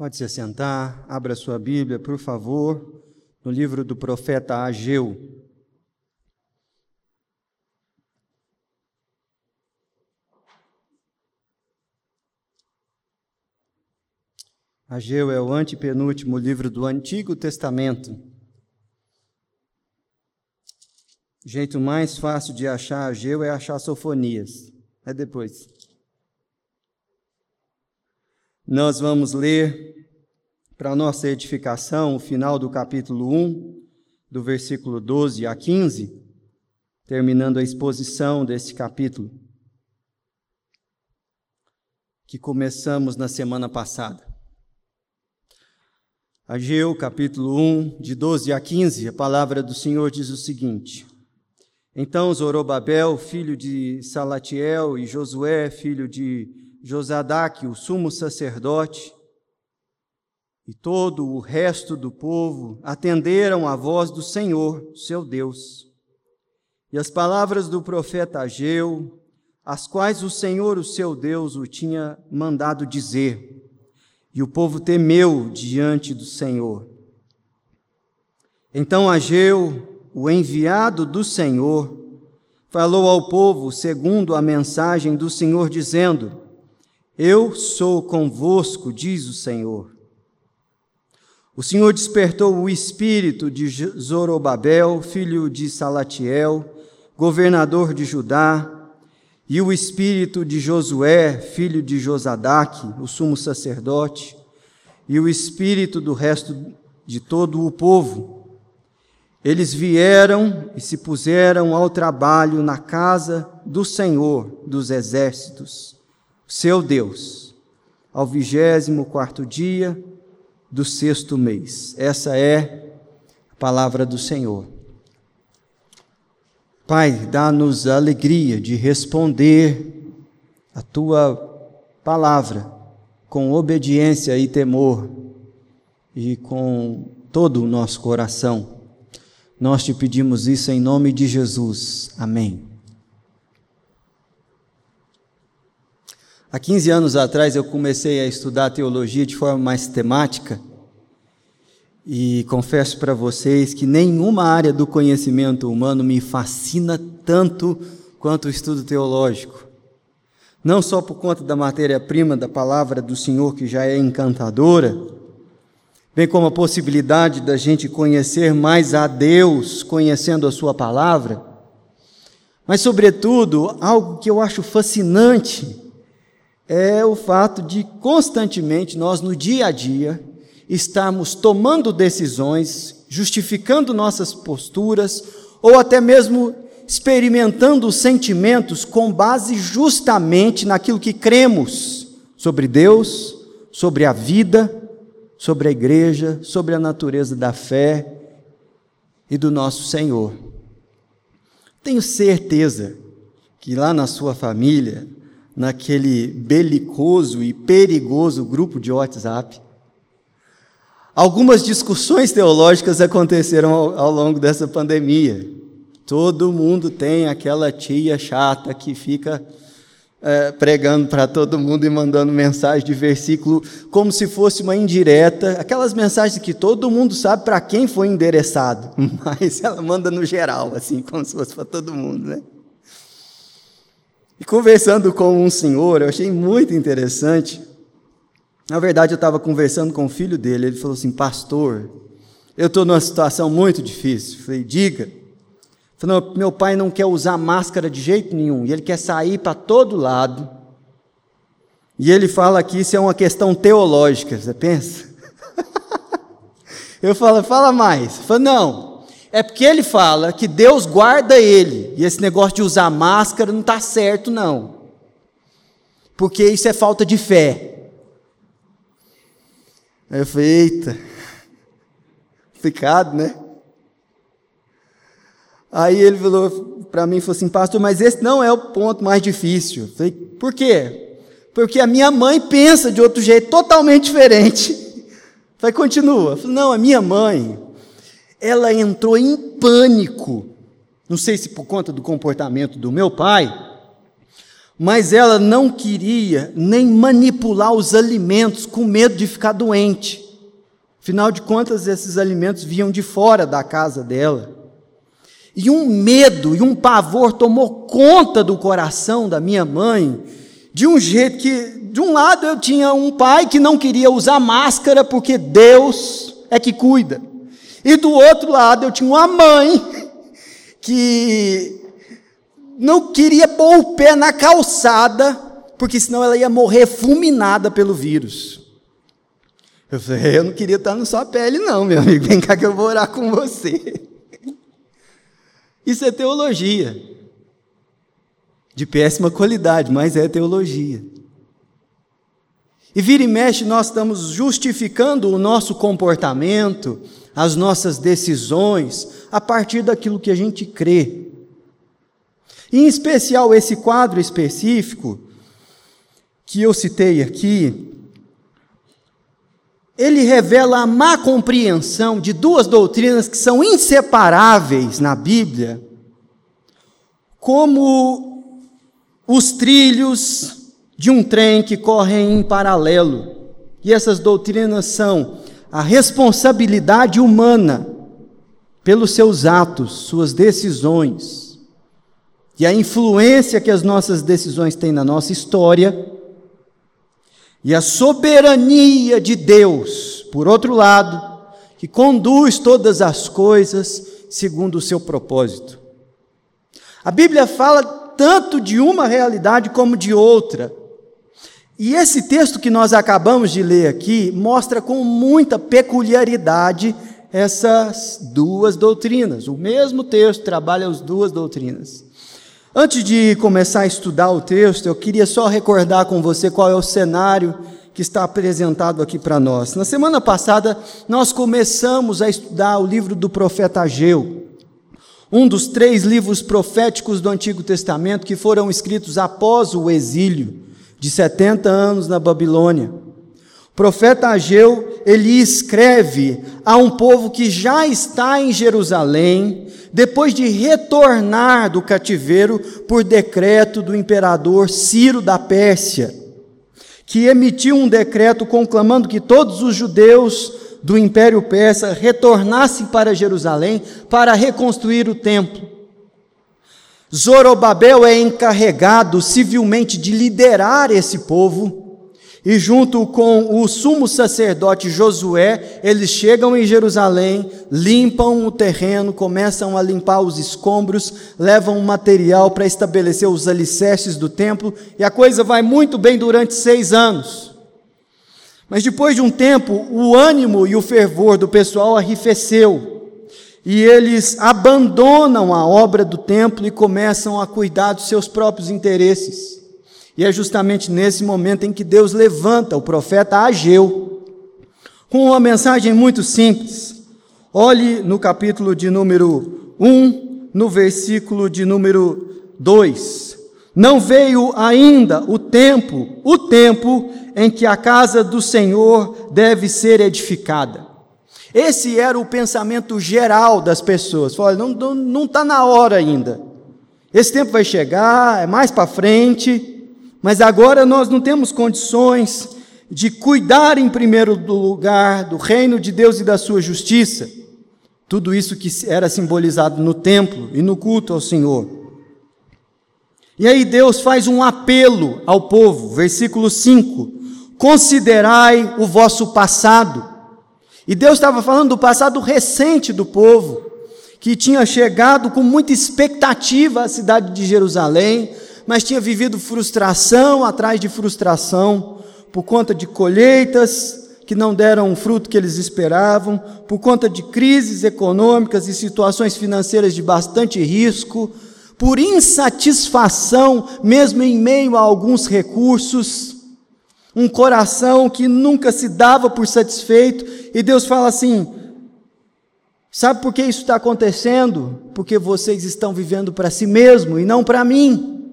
Pode se sentar, abra sua Bíblia, por favor, no livro do profeta Ageu. Ageu é o antepenúltimo livro do Antigo Testamento. O jeito mais fácil de achar Ageu é achar Sofonias. É depois. Nós vamos ler, para nossa edificação, o final do capítulo 1, do versículo 12 a 15, terminando a exposição desse capítulo, que começamos na semana passada. Ageu, capítulo 1, de 12 a 15, a palavra do Senhor diz o seguinte: Então Zorobabel, filho de Salatiel, e Josué, filho de Josadaque, o sumo sacerdote, e todo o resto do povo atenderam à voz do Senhor, seu Deus. E as palavras do profeta Ageu, as quais o Senhor, o seu Deus, o tinha mandado dizer, e o povo temeu diante do Senhor. Então Ageu, o enviado do Senhor, falou ao povo segundo a mensagem do Senhor, dizendo: Eu sou convosco, diz o Senhor. O Senhor despertou o espírito de Zorobabel, filho de Salatiel, governador de Judá, e o espírito de Josué, filho de Josadaque, o sumo sacerdote, e o espírito do resto de todo o povo. Eles vieram e se puseram ao trabalho na casa do Senhor dos exércitos, seu Deus, ao vigésimo quarto dia do sexto mês. Essa é a palavra do Senhor. Pai, dá-nos a alegria de responder a tua palavra com obediência e temor e com todo o nosso coração. Nós te pedimos isso em nome de Jesus. Amém. Há 15 anos atrás eu comecei a estudar teologia de forma mais temática e confesso para vocês que nenhuma área do conhecimento humano me fascina tanto quanto o estudo teológico. Não só por conta da matéria-prima da palavra do Senhor, que já é encantadora, bem como a possibilidade da gente conhecer mais a Deus conhecendo a Sua palavra, mas, sobretudo, algo que eu acho fascinante é o fato de constantemente nós, no dia a dia, estarmos tomando decisões, justificando nossas posturas, ou até mesmo experimentando sentimentos com base justamente naquilo que cremos sobre Deus, sobre a vida, sobre a igreja, sobre a natureza da fé e do nosso Senhor. Tenho certeza que lá na sua família, naquele belicoso e perigoso grupo de WhatsApp, Algumas discussões teológicas aconteceram ao, ao, longo dessa pandemia. Todo mundo tem aquela tia chata que fica é, pregando para todo mundo e mandando mensagem de versículo como se fosse uma indireta, aquelas mensagens que todo mundo sabe para quem foi endereçado, mas ela manda no geral, assim, como se fosse para todo mundo, né? E conversando com um senhor, eu achei muito interessante na verdade, eu estava conversando com o filho dele, ele falou assim: Pastor, eu estou numa situação muito difícil. Eu falei: Diga. Ele falou: Meu pai não quer usar máscara de jeito nenhum, e ele quer sair para todo lado. E ele fala que isso é uma questão teológica, você pensa? eu falo: Fala mais. Ele falou: Não, é porque ele fala que Deus guarda ele, e esse negócio de usar máscara não está certo, não. Porque isso é falta de fé. Aí eu falei, eita, né? Aí ele falou para mim, falou assim, pastor, mas esse não é o ponto mais difícil. Eu falei, por quê? Porque a minha mãe pensa de outro jeito totalmente diferente. Eu continua. Eu falei, não, a minha mãe, ela entrou em pânico. Não sei se por conta do comportamento do meu pai, mas ela não queria nem manipular os alimentos com medo de ficar doente. Afinal de contas, esses alimentos vinham de fora da casa dela. E um medo e um pavor tomou conta do coração da minha mãe, de um jeito que, de um lado, eu tinha um pai que não queria usar máscara porque Deus é que cuida, e do outro lado, eu tinha uma mãe que não queria pôr o pé na calçada, porque senão ela ia morrer fulminada pelo vírus. Eu falei, eu não queria estar na sua pele, não, meu amigo. Vem cá que eu vou orar com você. Isso é teologia. De péssima qualidade, mas é teologia. E vira e mexe, nós estamos justificando o nosso comportamento, as nossas decisões, a partir daquilo que a gente crê. E, em especial, esse quadro específico que eu citei aqui, ele revela a má compreensão de duas doutrinas que são inseparáveis na Bíblia, como os trilhos de um trem que correm em paralelo. E essas doutrinas são a responsabilidade humana pelos seus atos, suas decisões, e a influência que as nossas decisões têm na nossa história e a soberania de Deus, por outro lado, que conduz todas as coisas segundo o seu propósito. A Bíblia fala tanto de uma realidade como de outra. E esse texto que nós acabamos de ler aqui mostra com muita peculiaridade essas duas doutrinas. O mesmo texto trabalha as duas doutrinas. Antes de começar a estudar o texto, eu queria só recordar com você qual é o cenário que está apresentado aqui para nós. Na semana passada, nós começamos a estudar o livro do profeta Ageu, um dos três livros proféticos do Antigo Testamento que foram escritos após o exílio de 70 anos na Babilônia. O profeta Ageu, ele escreve a um povo que já está em Jerusalém, depois de retornar do cativeiro por decreto do imperador Ciro da Pérsia, que emitiu um decreto conclamando que todos os judeus do Império Persa retornassem para Jerusalém para reconstruir o templo. Zorobabel é encarregado civilmente de liderar esse povo e junto com o sumo sacerdote Josué, eles chegam em Jerusalém, limpam o terreno, começam a limpar os escombros, levam o material para estabelecer os alicerces do templo, e a coisa vai muito bem durante seis anos. Mas depois de um tempo, o ânimo e o fervor do pessoal arrefeceu, e eles abandonam a obra do templo e começam a cuidar dos seus próprios interesses. E é justamente nesse momento em que Deus levanta o profeta Ageu com uma mensagem muito simples. Olhe no capítulo de número 1, no versículo de número 2. Não veio ainda o tempo, o tempo em que a casa do Senhor deve ser edificada. Esse era o pensamento geral das pessoas. Olha, não está tá na hora ainda. Esse tempo vai chegar, é mais para frente. Mas agora nós não temos condições de cuidar em primeiro lugar do reino de Deus e da sua justiça. Tudo isso que era simbolizado no templo e no culto ao Senhor. E aí Deus faz um apelo ao povo, versículo 5: Considerai o vosso passado. E Deus estava falando do passado recente do povo, que tinha chegado com muita expectativa à cidade de Jerusalém, mas tinha vivido frustração atrás de frustração, por conta de colheitas que não deram o fruto que eles esperavam, por conta de crises econômicas e situações financeiras de bastante risco, por insatisfação, mesmo em meio a alguns recursos, um coração que nunca se dava por satisfeito, e Deus fala assim: Sabe por que isso está acontecendo? Porque vocês estão vivendo para si mesmo e não para mim.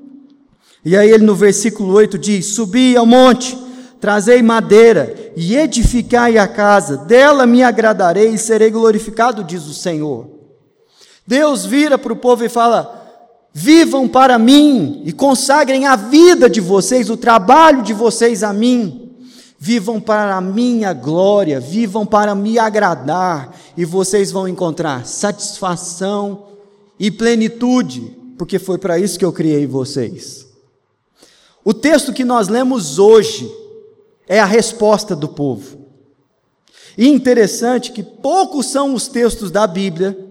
E aí ele no versículo 8 diz: Subi ao monte, trazei madeira e edificai a casa, dela me agradarei e serei glorificado, diz o Senhor. Deus vira para o povo e fala: Vivam para mim e consagrem a vida de vocês, o trabalho de vocês a mim. Vivam para a minha glória, vivam para me agradar, e vocês vão encontrar satisfação e plenitude, porque foi para isso que eu criei vocês. O texto que nós lemos hoje é a resposta do povo. E interessante que poucos são os textos da Bíblia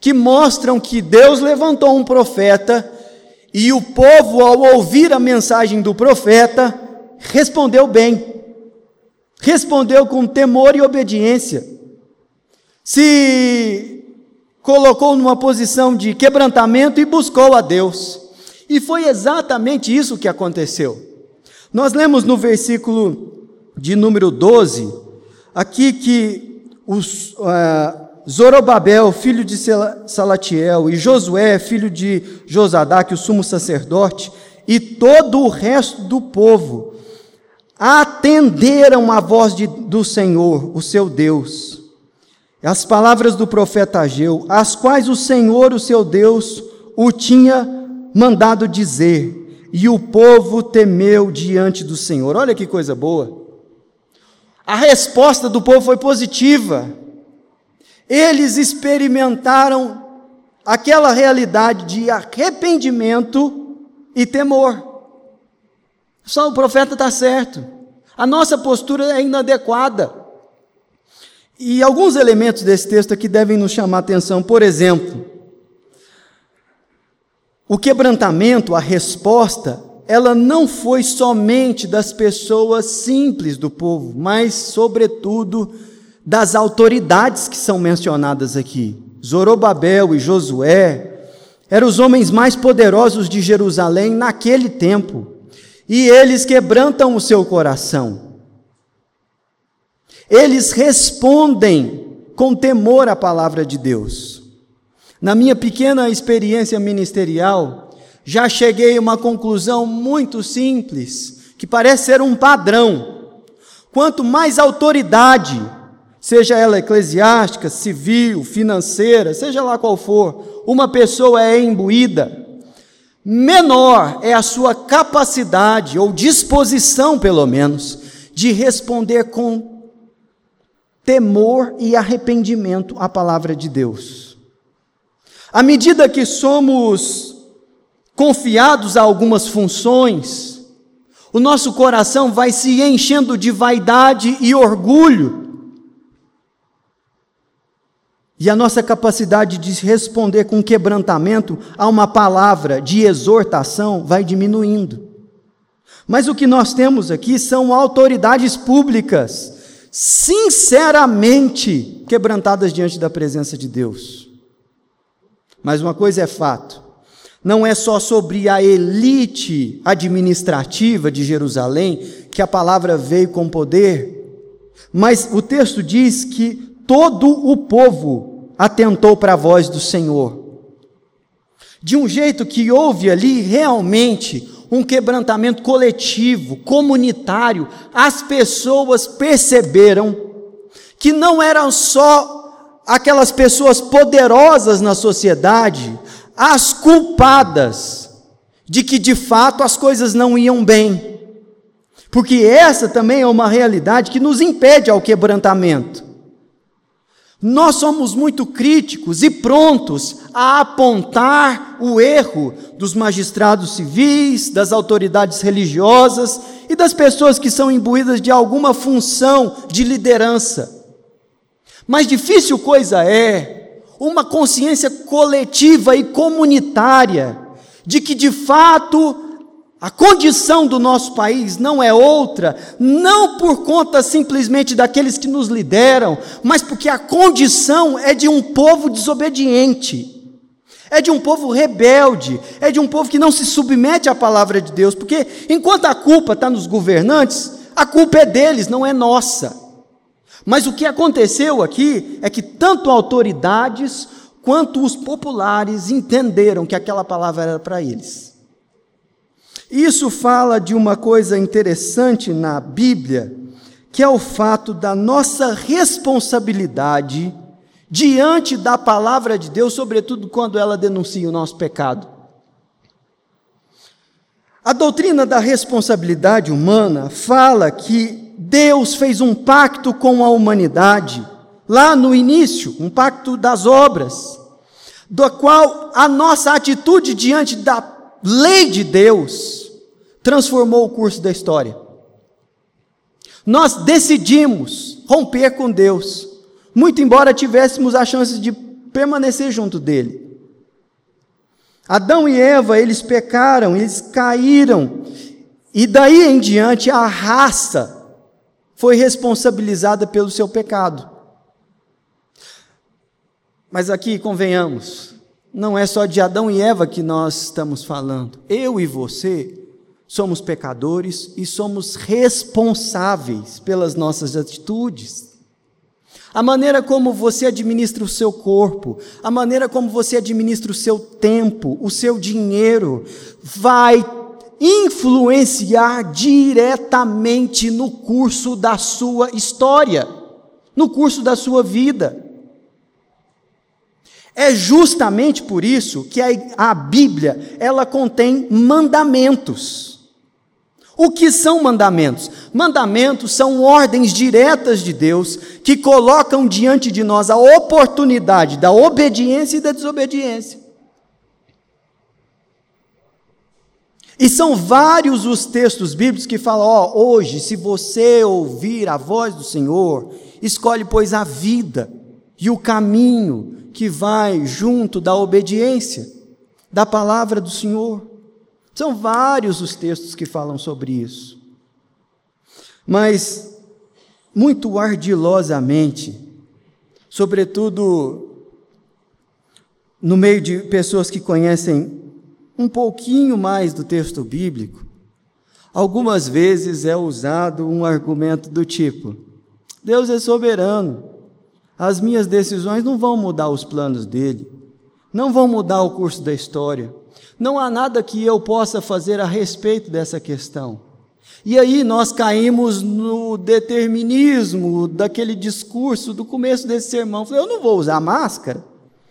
que mostram que Deus levantou um profeta e o povo, ao ouvir a mensagem do profeta, respondeu bem, respondeu com temor e obediência, se colocou numa posição de quebrantamento e buscou a Deus. E foi exatamente isso que aconteceu. Nós lemos no versículo de número 12, aqui que os. Uh, Zorobabel, filho de Salatiel, e Josué, filho de Josadaque, o sumo sacerdote, e todo o resto do povo atenderam à voz de, do Senhor, o seu Deus. As palavras do profeta Ageu, as quais o Senhor, o seu Deus, o tinha mandado dizer, e o povo temeu diante do Senhor. Olha que coisa boa. A resposta do povo foi positiva. Eles experimentaram aquela realidade de arrependimento e temor. Só o profeta está certo. A nossa postura é inadequada. E alguns elementos desse texto aqui devem nos chamar a atenção. Por exemplo, o quebrantamento, a resposta, ela não foi somente das pessoas simples do povo, mas, sobretudo, das autoridades que são mencionadas aqui. Zorobabel e Josué eram os homens mais poderosos de Jerusalém naquele tempo, e eles quebrantam o seu coração. Eles respondem com temor à palavra de Deus. Na minha pequena experiência ministerial, já cheguei a uma conclusão muito simples, que parece ser um padrão. Quanto mais autoridade, seja ela eclesiástica, civil, financeira, seja lá qual for, uma pessoa é imbuída, menor é a sua capacidade, ou disposição, pelo menos, de responder com temor e arrependimento à palavra de Deus. À medida que somos confiados a algumas funções, o nosso coração vai se enchendo de vaidade e orgulho, e a nossa capacidade de responder com quebrantamento a uma palavra de exortação vai diminuindo. Mas o que nós temos aqui são autoridades públicas, sinceramente quebrantadas diante da presença de Deus. Mas uma coisa é fato: não é só sobre a elite administrativa de Jerusalém que a palavra veio com poder, mas o texto diz que todo o povo atentou para a voz do Senhor. De um jeito que houve ali realmente um quebrantamento coletivo, comunitário, as pessoas perceberam que não eram só aquelas pessoas poderosas na sociedade as culpadas de que de fato as coisas não iam bem. Porque essa também é uma realidade que nos impede ao quebrantamento. Nós somos muito críticos e prontos a apontar o erro dos magistrados civis, das autoridades religiosas e das pessoas que são imbuídas de alguma função de liderança. Mas difícil coisa é uma consciência coletiva e comunitária de que de fato a condição do nosso país não é outra, não por conta simplesmente daqueles que nos lideram, mas porque a condição é de um povo desobediente, é de um povo rebelde, é de um povo que não se submete à palavra de Deus, porque enquanto a culpa está nos governantes, a culpa é deles, não é nossa. Mas o que aconteceu aqui é que tanto autoridades quanto os populares entenderam que aquela palavra era para eles. Isso fala de uma coisa interessante na Bíblia, que é o fato da nossa responsabilidade diante da palavra de Deus, sobretudo quando ela denuncia o nosso pecado. A doutrina da responsabilidade humana fala que Deus fez um pacto com a humanidade, lá no início, um pacto das obras, do qual a nossa atitude diante da lei de Deus transformou o curso da história. Nós decidimos romper com Deus, muito embora tivéssemos a chance de permanecer junto dele. Adão e Eva, eles pecaram, eles caíram, e daí em diante a raça foi responsabilizada pelo seu pecado. Mas aqui, convenhamos, não é só de Adão e Eva que nós estamos falando. Eu e você somos pecadores e somos responsáveis pelas nossas atitudes. A maneira como você administra o seu corpo, a maneira como você administra o seu tempo, o seu dinheiro, vai influenciar diretamente no curso da sua história, no curso da sua vida. É justamente por isso que a, a Bíblia, ela contém mandamentos. O que são mandamentos? Mandamentos são ordens diretas de Deus que colocam diante de nós a oportunidade da obediência e da desobediência. E são vários os textos bíblicos que falam: ó, hoje, se você ouvir a voz do Senhor, escolhe, pois, a vida e o caminho que vai junto da obediência da palavra do Senhor. São vários os textos que falam sobre isso. Mas, muito ardilosamente, sobretudo no meio de pessoas que conhecem um pouquinho mais do texto bíblico, algumas vezes é usado um argumento do tipo: Deus é soberano, as minhas decisões não vão mudar os planos dele, não vão mudar o curso da história. Não há nada que eu possa fazer a respeito dessa questão. E aí nós caímos no determinismo daquele discurso do começo desse sermão. Eu não vou usar máscara,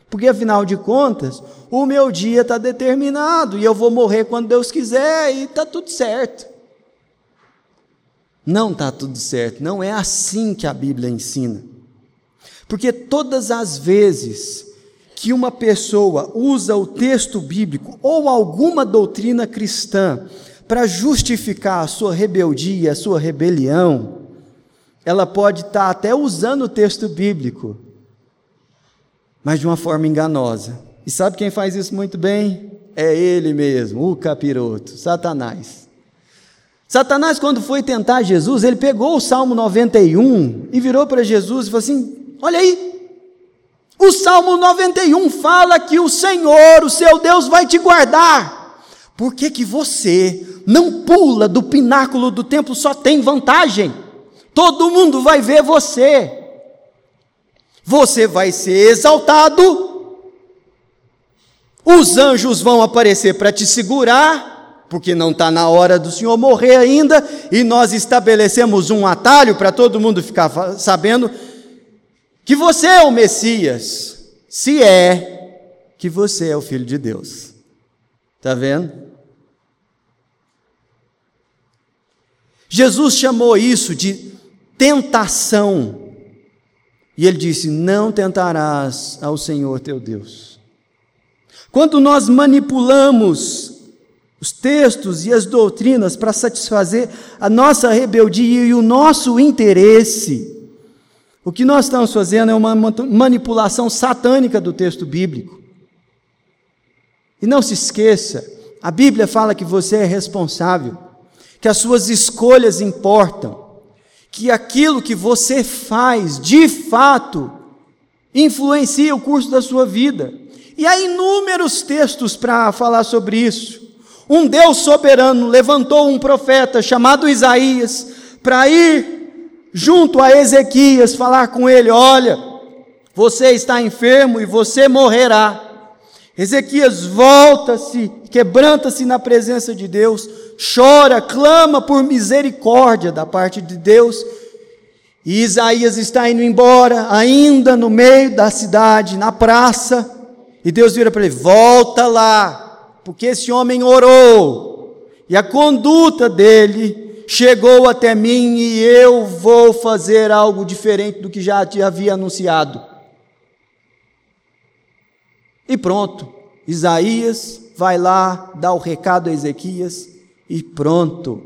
porque afinal de contas, o meu dia está determinado e eu vou morrer quando Deus quiser e está tudo certo. Não está tudo certo, não é assim que a Bíblia ensina. Porque todas as vezes que uma pessoa usa o texto bíblico ou alguma doutrina cristã para justificar a sua rebeldia, a sua rebelião, ela pode estar até usando o texto bíblico, mas de uma forma enganosa. E sabe quem faz isso muito bem? É ele mesmo, o capiroto, Satanás. Satanás, quando foi tentar Jesus, ele pegou o Salmo 91 e virou para Jesus e falou assim: Olha aí, o Salmo 91 fala que o Senhor, o seu Deus, vai te guardar. Por que, que você não pula do pináculo do templo? Só tem vantagem. Todo mundo vai ver você. Você vai ser exaltado. Os anjos vão aparecer para te segurar, porque não está na hora do Senhor morrer ainda. E nós estabelecemos um atalho para todo mundo ficar sabendo que você é o Messias, se é que você é o Filho de Deus. Está vendo? Jesus chamou isso de tentação. E ele disse: Não tentarás ao Senhor teu Deus. Quando nós manipulamos os textos e as doutrinas para satisfazer a nossa rebeldia e o nosso interesse, o que nós estamos fazendo é uma manipulação satânica do texto bíblico. E não se esqueça, a Bíblia fala que você é responsável, que as suas escolhas importam, que aquilo que você faz, de fato, influencia o curso da sua vida. E há inúmeros textos para falar sobre isso. Um Deus soberano levantou um profeta chamado Isaías para ir junto a Ezequias, falar com ele: Olha, você está enfermo e você morrerá. Ezequias volta-se, quebranta-se na presença de Deus, chora, clama por misericórdia da parte de Deus. E Isaías está indo embora, ainda no meio da cidade, na praça. E Deus vira para ele: Volta lá, porque esse homem orou. e a conduta dele chegou até mim e eu vou fazer algo diferente do que já te havia anunciado. E pronto, Isaías vai lá, dá o recado a Ezequias e pronto.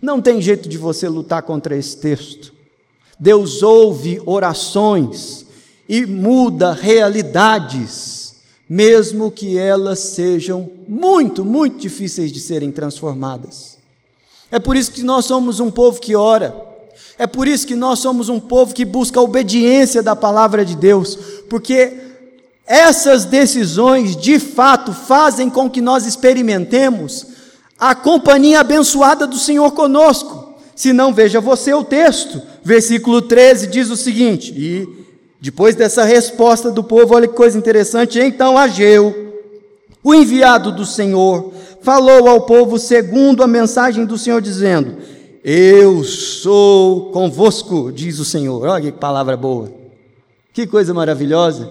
Não tem jeito de você lutar contra esse texto. Deus ouve orações e muda realidades, mesmo que elas sejam muito, muito difíceis de serem transformadas. É por isso que nós somos um povo que ora. É por isso que nós somos um povo que busca a obediência da palavra de Deus, porque essas decisões de fato fazem com que nós experimentemos a companhia abençoada do Senhor conosco. Se não, veja você o texto. Versículo 13 diz o seguinte: E depois dessa resposta do povo, olha que coisa interessante. Então Ageu, o enviado do Senhor, falou ao povo segundo a mensagem do Senhor, dizendo: Eu sou convosco, diz o Senhor. Olha que palavra boa, que coisa maravilhosa.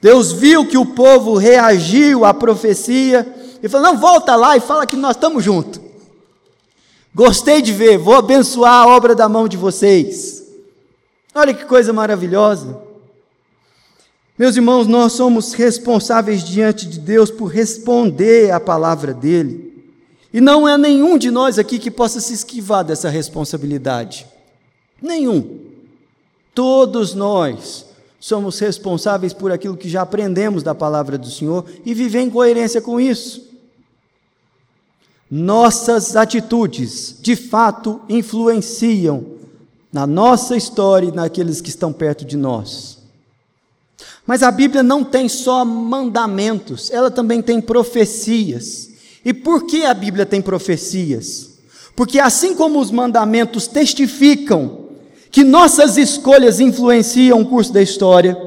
Deus viu que o povo reagiu à profecia e falou: Não, volta lá e fala que nós estamos juntos. Gostei de ver, vou abençoar a obra da mão de vocês. Olha que coisa maravilhosa. Meus irmãos, nós somos responsáveis diante de Deus por responder à palavra dele. E não é nenhum de nós aqui que possa se esquivar dessa responsabilidade. Nenhum. Todos nós somos responsáveis por aquilo que já aprendemos da palavra do Senhor e viver em coerência com isso. Nossas atitudes, de fato, influenciam na nossa história e naqueles que estão perto de nós. Mas a Bíblia não tem só mandamentos, ela também tem profecias. E por que a Bíblia tem profecias? Porque assim como os mandamentos testificam que nossas escolhas influenciam o curso da história,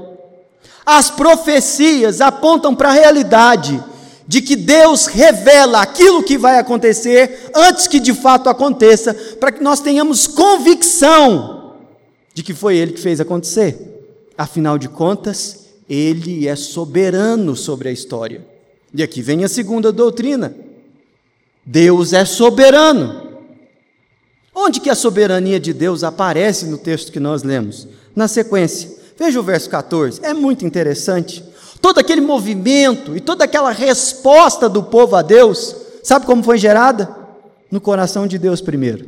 as profecias apontam para a realidade de que Deus revela aquilo que vai acontecer antes que de fato aconteça, para que nós tenhamos convicção de que foi Ele que fez acontecer. Afinal de contas, Ele é soberano sobre a história. E aqui vem a segunda doutrina: Deus é soberano. Onde que a soberania de Deus aparece no texto que nós lemos? Na sequência. Veja o verso 14, é muito interessante todo aquele movimento e toda aquela resposta do povo a Deus, sabe como foi gerada? No coração de Deus primeiro.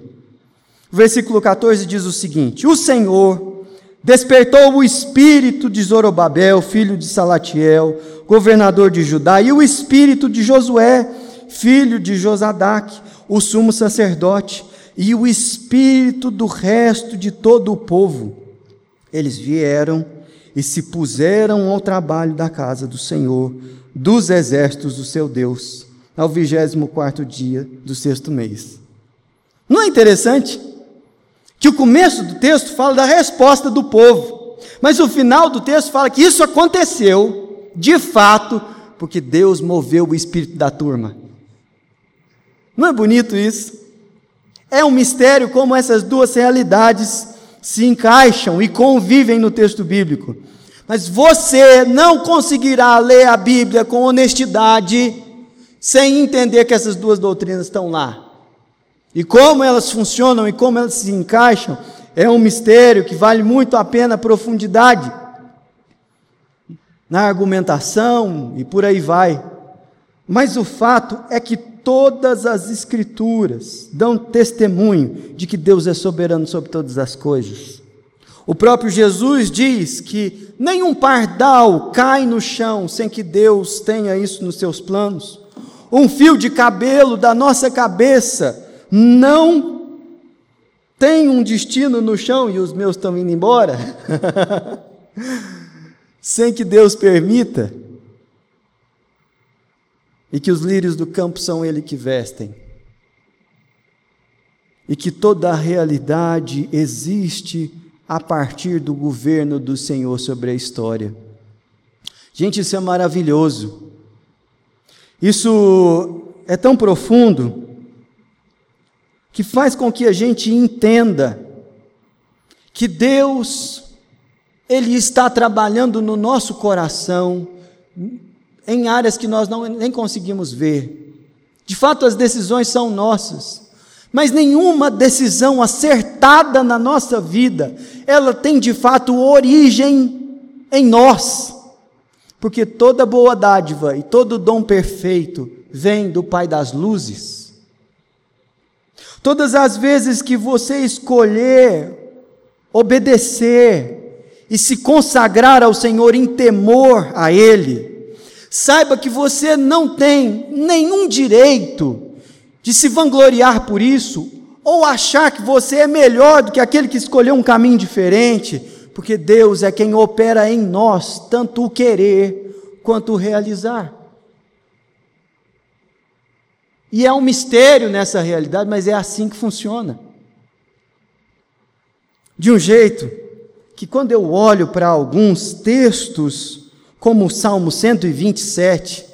O versículo 14 diz o seguinte: O Senhor despertou o espírito de Zorobabel, filho de Salatiel, governador de Judá, e o espírito de Josué, filho de Josadac, o sumo sacerdote, e o espírito do resto de todo o povo. Eles vieram e se puseram ao trabalho da casa do Senhor, dos exércitos do seu Deus, ao vigésimo quarto dia do sexto mês. Não é interessante? Que o começo do texto fala da resposta do povo, mas o final do texto fala que isso aconteceu, de fato, porque Deus moveu o espírito da turma. Não é bonito isso? É um mistério como essas duas realidades se encaixam e convivem no texto bíblico. Mas você não conseguirá ler a Bíblia com honestidade sem entender que essas duas doutrinas estão lá. E como elas funcionam e como elas se encaixam é um mistério que vale muito a pena a profundidade na argumentação e por aí vai. Mas o fato é que todas as Escrituras dão testemunho de que Deus é soberano sobre todas as coisas. O próprio Jesus diz que nenhum pardal cai no chão sem que Deus tenha isso nos seus planos. Um fio de cabelo da nossa cabeça não tem um destino no chão e os meus estão indo embora, sem que Deus permita e que os lírios do campo são ele que vestem, e que toda a realidade existe a partir do governo do Senhor sobre a história. Gente, isso é maravilhoso. Isso é tão profundo que faz com que a gente entenda que Deus ele está trabalhando no nosso coração em áreas que nós não, nem conseguimos ver. De fato, as decisões são nossas, mas nenhuma decisão acertada na nossa vida, ela tem de fato origem em nós. Porque toda boa dádiva e todo dom perfeito vem do Pai das luzes. Todas as vezes que você escolher obedecer e se consagrar ao Senhor em temor a Ele, saiba que você não tem nenhum direito de se vangloriar por isso ou achar que você é melhor do que aquele que escolheu um caminho diferente, porque Deus é quem opera em nós tanto o querer quanto o realizar. E é um mistério nessa realidade, mas é assim que funciona. De um jeito que, quando eu olho para alguns textos, como o Salmo 127,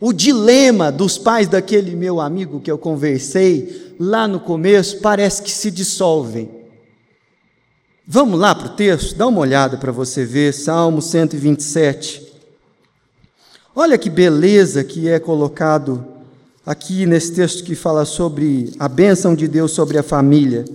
o dilema dos pais daquele meu amigo que eu conversei lá no começo parece que se dissolvem. Vamos lá para o texto? Dá uma olhada para você ver, Salmo 127. Olha que beleza que é colocado aqui nesse texto que fala sobre a bênção de Deus sobre a família.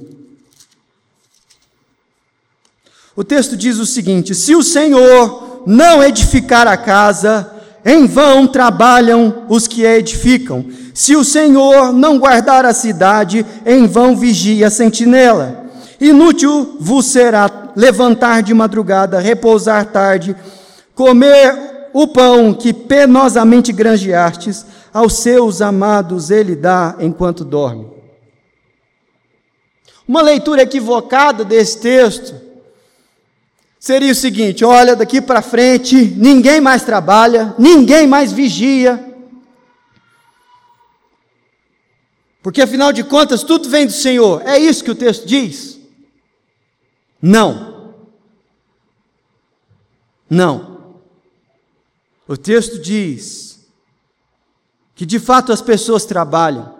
O texto diz o seguinte: Se o Senhor não edificar a casa, em vão trabalham os que a edificam. Se o Senhor não guardar a cidade, em vão vigia a sentinela. Inútil vos será levantar de madrugada, repousar tarde, comer o pão que penosamente granjeastes, aos seus amados ele dá enquanto dorme. Uma leitura equivocada desse texto seria o seguinte: olha, daqui para frente, ninguém mais trabalha, ninguém mais vigia. Porque afinal de contas, tudo vem do Senhor. É isso que o texto diz? Não. Não. O texto diz que de fato as pessoas trabalham,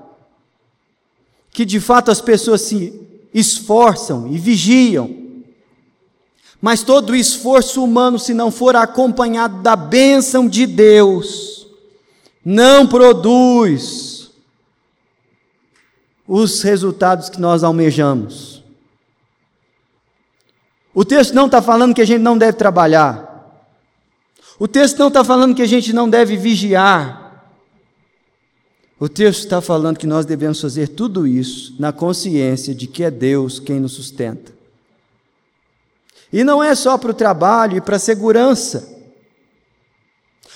que de fato as pessoas se esforçam e vigiam, mas todo esforço humano, se não for acompanhado da bênção de Deus, não produz os resultados que nós almejamos. O texto não está falando que a gente não deve trabalhar. O texto não está falando que a gente não deve vigiar. O texto está falando que nós devemos fazer tudo isso na consciência de que é Deus quem nos sustenta. E não é só para o trabalho e para a segurança.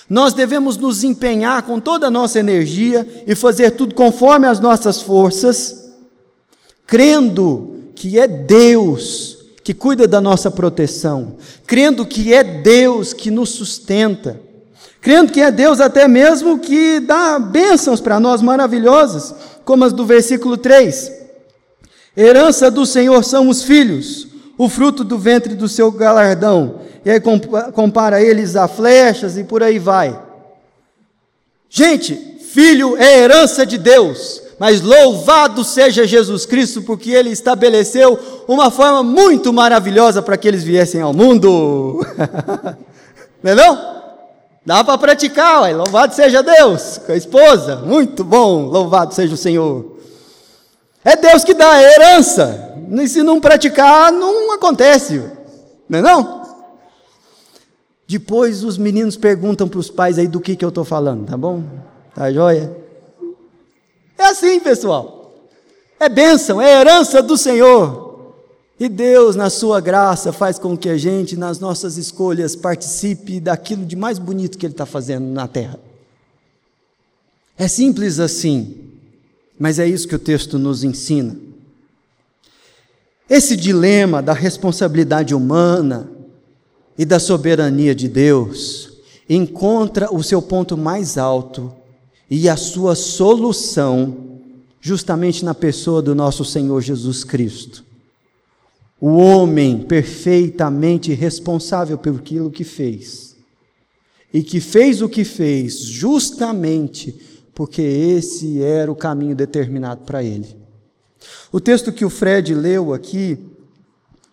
Nós devemos nos empenhar com toda a nossa energia e fazer tudo conforme as nossas forças, crendo que é Deus que cuida da nossa proteção, crendo que é Deus que nos sustenta crendo que é Deus até mesmo que dá bênçãos para nós maravilhosas, como as do versículo 3. Herança do Senhor são os filhos, o fruto do ventre do seu galardão. E aí compara eles a flechas e por aí vai. Gente, filho é herança de Deus, mas louvado seja Jesus Cristo, porque ele estabeleceu uma forma muito maravilhosa para que eles viessem ao mundo. não é não? Dá para praticar, ué. louvado seja Deus, com a esposa, muito bom, louvado seja o Senhor. É Deus que dá a herança, e se não praticar, não acontece, não é não? Depois os meninos perguntam para os pais aí do que, que eu estou falando, tá bom? Tá joia? É assim, pessoal. É bênção, é herança do Senhor. E Deus, na sua graça, faz com que a gente, nas nossas escolhas, participe daquilo de mais bonito que Ele está fazendo na terra. É simples assim, mas é isso que o texto nos ensina. Esse dilema da responsabilidade humana e da soberania de Deus encontra o seu ponto mais alto e a sua solução justamente na pessoa do nosso Senhor Jesus Cristo o homem perfeitamente responsável pelo aquilo que fez. E que fez o que fez justamente porque esse era o caminho determinado para ele. O texto que o Fred leu aqui,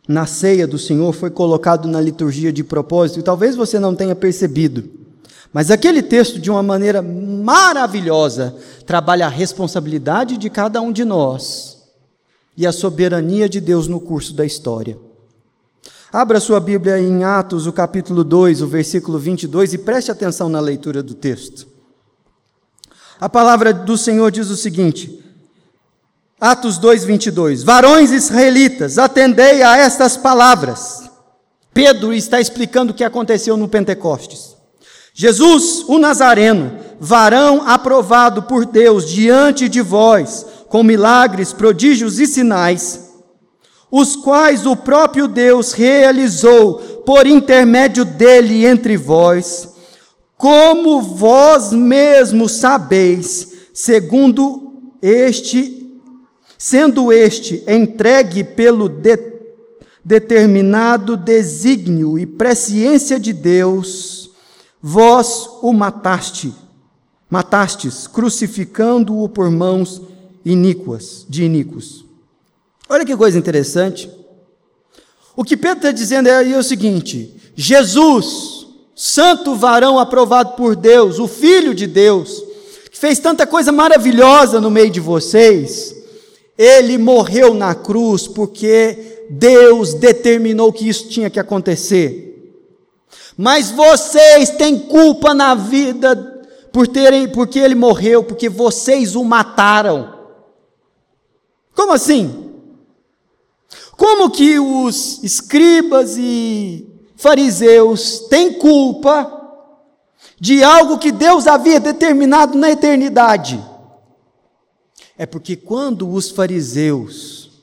na ceia do Senhor, foi colocado na liturgia de propósito, e talvez você não tenha percebido, Mas aquele texto, de uma maneira maravilhosa, trabalha a responsabilidade de cada um de nós e a soberania de Deus no curso da história. Abra sua Bíblia em Atos, o capítulo 2, o versículo 22, e preste atenção na leitura do texto. A palavra do Senhor diz o seguinte: Atos 2, 22. Varões israelitas, atendei a estas palavras. Pedro está explicando o que aconteceu no Pentecostes. Jesus, o Nazareno, varão aprovado por Deus diante de vós, com milagres, prodígios e sinais, os quais o próprio Deus realizou por intermédio dele entre vós, como vós mesmos sabeis, segundo este sendo este entregue pelo de, determinado desígnio e presciência de Deus, vós o mataste, matastes, crucificando-o por mãos iníquas, de iníquos. Olha que coisa interessante. O que Pedro está dizendo é o seguinte: Jesus, santo varão aprovado por Deus, o Filho de Deus, que fez tanta coisa maravilhosa no meio de vocês, ele morreu na cruz porque Deus determinou que isso tinha que acontecer. Mas vocês têm culpa na vida por terem, porque ele morreu, porque vocês o mataram. Como assim? Como que os escribas e fariseus têm culpa de algo que Deus havia determinado na eternidade? É porque quando os fariseus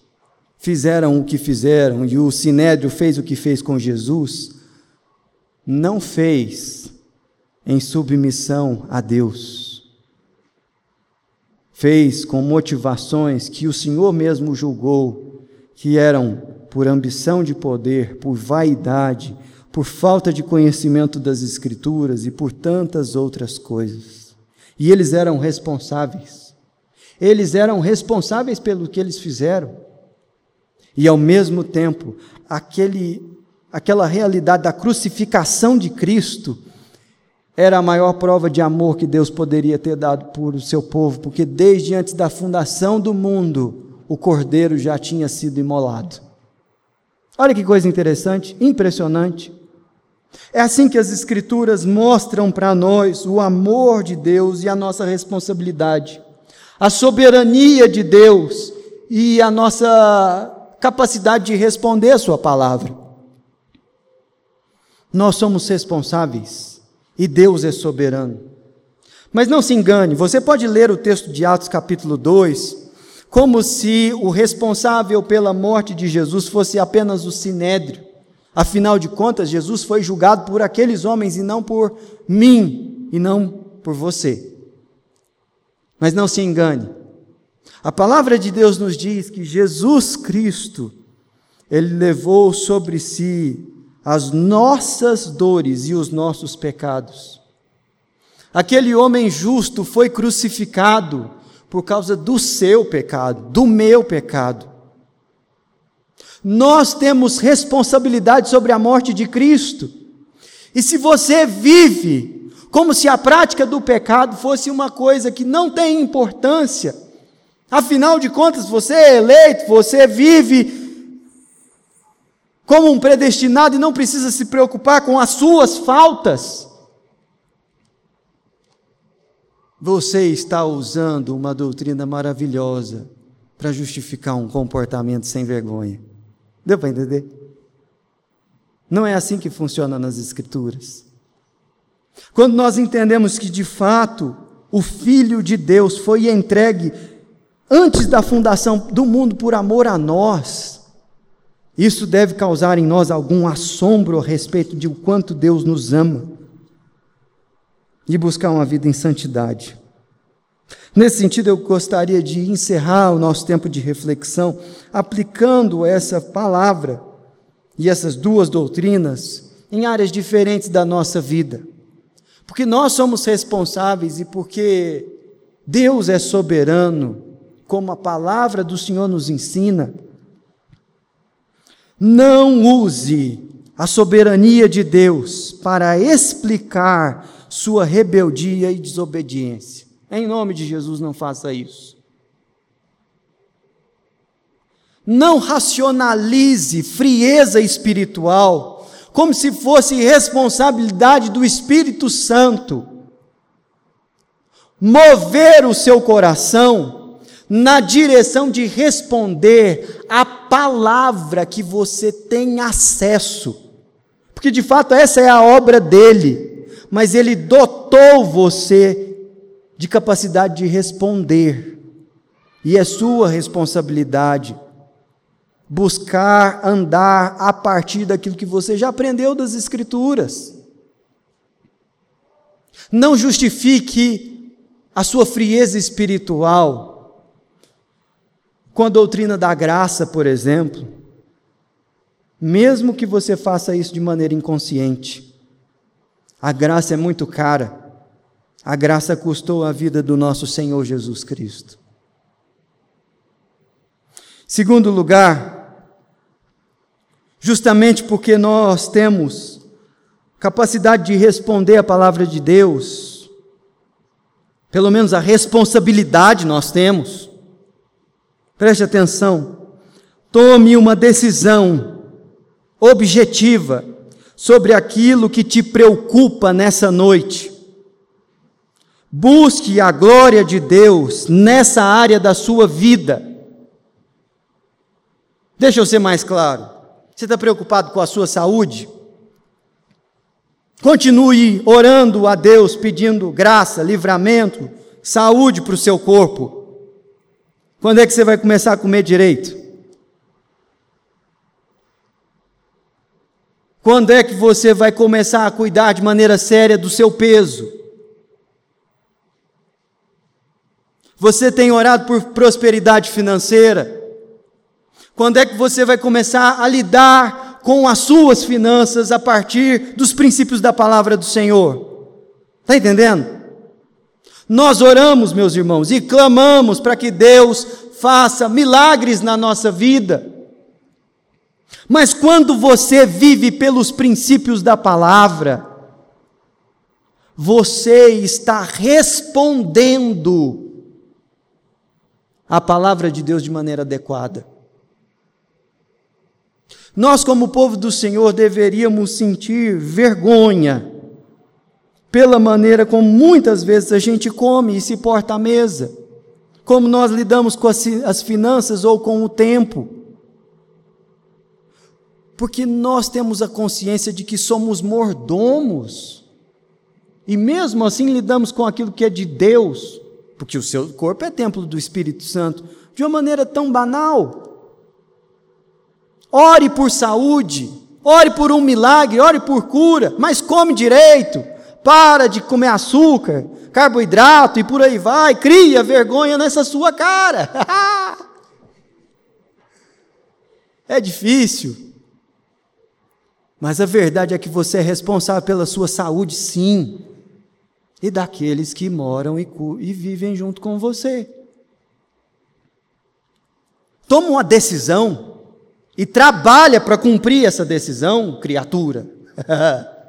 fizeram o que fizeram e o sinédrio fez o que fez com Jesus, não fez em submissão a Deus. Fez com motivações que o Senhor mesmo julgou que eram por ambição de poder, por vaidade, por falta de conhecimento das Escrituras e por tantas outras coisas. E eles eram responsáveis eles eram responsáveis pelo que eles fizeram. E ao mesmo tempo, aquele, aquela realidade da crucificação de Cristo era a maior prova de amor que Deus poderia ter dado por o seu povo, porque desde antes da fundação do mundo, o cordeiro já tinha sido imolado. Olha que coisa interessante, impressionante. É assim que as Escrituras mostram para nós o amor de Deus e a nossa responsabilidade a soberania de Deus e a nossa capacidade de responder a Sua palavra. Nós somos responsáveis e Deus é soberano. Mas não se engane, você pode ler o texto de Atos, capítulo 2, como se o responsável pela morte de Jesus fosse apenas o sinédrio. Afinal de contas, Jesus foi julgado por aqueles homens e não por mim e não por você. Mas não se engane. A palavra de Deus nos diz que Jesus Cristo, ele levou sobre si as nossas dores e os nossos pecados. Aquele homem justo foi crucificado por causa do seu pecado, do meu pecado. Nós temos responsabilidade sobre a morte de Cristo. E se você vive como se a prática do pecado fosse uma coisa que não tem importância. Afinal de contas, você é eleito, você vive como um predestinado e não precisa se preocupar com as suas faltas. Você está usando uma doutrina maravilhosa para justificar um comportamento sem vergonha. Deu para entender? Não é assim que funciona nas Escrituras. Quando nós entendemos que de fato o Filho de Deus foi entregue antes da fundação do mundo por amor a nós, isso deve causar em nós algum assombro a respeito de o quanto Deus nos ama e buscar uma vida em santidade. Nesse sentido, eu gostaria de encerrar o nosso tempo de reflexão aplicando essa palavra e essas duas doutrinas em áreas diferentes da nossa vida. Porque nós somos responsáveis e porque Deus é soberano, como a palavra do Senhor nos ensina. Não use a soberania de Deus para explicar sua rebeldia e desobediência. Em nome de Jesus, não faça isso. Não racionalize frieza espiritual como se fosse responsabilidade do Espírito Santo mover o seu coração na direção de responder a palavra que você tem acesso. Porque de fato essa é a obra dele, mas ele dotou você de capacidade de responder. E é sua responsabilidade buscar andar a partir daquilo que você já aprendeu das Escrituras. Não justifique a sua frieza espiritual com a doutrina da graça, por exemplo, mesmo que você faça isso de maneira inconsciente. A graça é muito cara. A graça custou a vida do nosso Senhor Jesus Cristo. Segundo lugar, justamente porque nós temos capacidade de responder a palavra de Deus, pelo menos a responsabilidade nós temos. Preste atenção, tome uma decisão objetiva sobre aquilo que te preocupa nessa noite. Busque a glória de Deus nessa área da sua vida. Deixa eu ser mais claro. Você está preocupado com a sua saúde? Continue orando a Deus, pedindo graça, livramento, saúde para o seu corpo. Quando é que você vai começar a comer direito? Quando é que você vai começar a cuidar de maneira séria do seu peso? Você tem orado por prosperidade financeira? Quando é que você vai começar a lidar com as suas finanças a partir dos princípios da palavra do Senhor? Está entendendo? Nós oramos, meus irmãos, e clamamos para que Deus faça milagres na nossa vida. Mas quando você vive pelos princípios da palavra, você está respondendo a palavra de Deus de maneira adequada. Nós, como povo do Senhor, deveríamos sentir vergonha pela maneira como muitas vezes a gente come e se porta à mesa, como nós lidamos com as, as finanças ou com o tempo. Porque nós temos a consciência de que somos mordomos, e mesmo assim lidamos com aquilo que é de Deus, porque o seu corpo é templo do Espírito Santo, de uma maneira tão banal. Ore por saúde, ore por um milagre, ore por cura, mas come direito. Para de comer açúcar, carboidrato e por aí vai. Cria vergonha nessa sua cara. é difícil. Mas a verdade é que você é responsável pela sua saúde, sim, e daqueles que moram e, e vivem junto com você. Toma uma decisão e trabalha para cumprir essa decisão, criatura.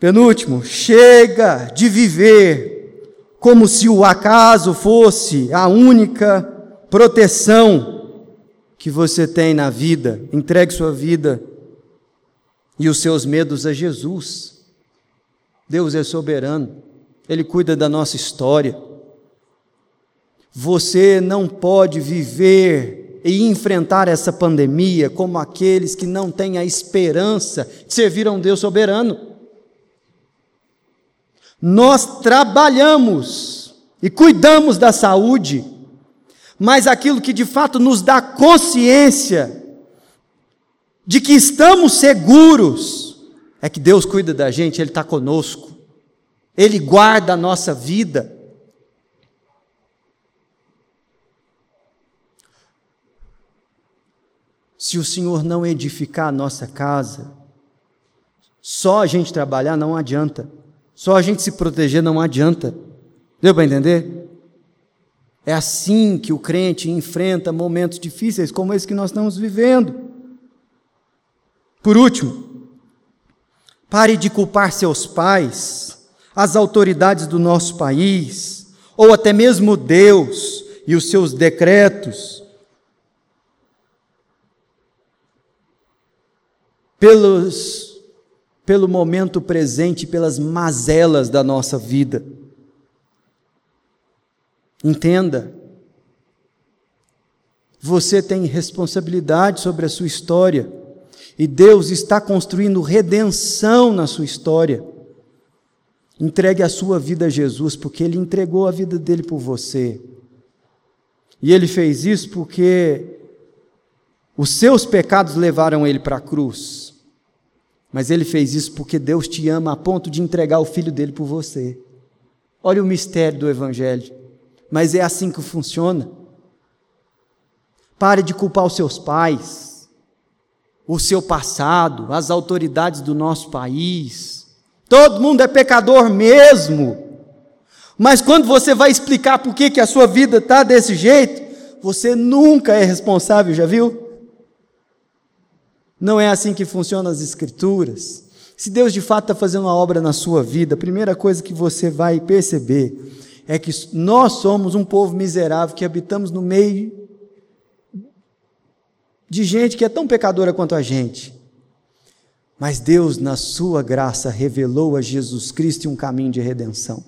Penúltimo, chega de viver como se o acaso fosse a única proteção que você tem na vida. Entregue sua vida e os seus medos a Jesus. Deus é soberano, Ele cuida da nossa história. Você não pode viver e enfrentar essa pandemia como aqueles que não têm a esperança de servir a um Deus soberano. Nós trabalhamos e cuidamos da saúde, mas aquilo que de fato nos dá consciência de que estamos seguros é que Deus cuida da gente, Ele está conosco, Ele guarda a nossa vida. se o Senhor não edificar a nossa casa, só a gente trabalhar não adianta. Só a gente se proteger não adianta. Deu para entender? É assim que o crente enfrenta momentos difíceis como esse que nós estamos vivendo. Por último, Pare de culpar seus pais, as autoridades do nosso país, ou até mesmo Deus e os seus decretos, pelos, pelo momento presente, pelas mazelas da nossa vida. Entenda, você tem responsabilidade sobre a sua história. E Deus está construindo redenção na sua história. Entregue a sua vida a Jesus, porque Ele entregou a vida dele por você. E Ele fez isso porque os seus pecados levaram Ele para a cruz. Mas Ele fez isso porque Deus te ama a ponto de entregar o Filho dele por você. Olha o mistério do Evangelho. Mas é assim que funciona. Pare de culpar os seus pais, o seu passado, as autoridades do nosso país. Todo mundo é pecador mesmo. Mas quando você vai explicar por que, que a sua vida está desse jeito, você nunca é responsável, já viu? Não é assim que funcionam as Escrituras. Se Deus de fato está fazendo uma obra na sua vida, a primeira coisa que você vai perceber é que nós somos um povo miserável que habitamos no meio de gente que é tão pecadora quanto a gente. Mas Deus, na sua graça, revelou a Jesus Cristo um caminho de redenção.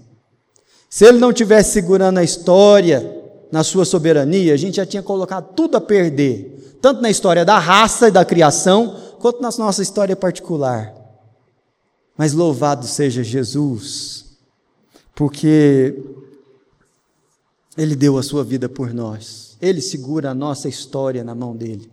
Se Ele não tivesse segurando a história na sua soberania, a gente já tinha colocado tudo a perder, tanto na história da raça e da criação, quanto na nossa história particular. Mas louvado seja Jesus, porque Ele deu a sua vida por nós, Ele segura a nossa história na mão dele.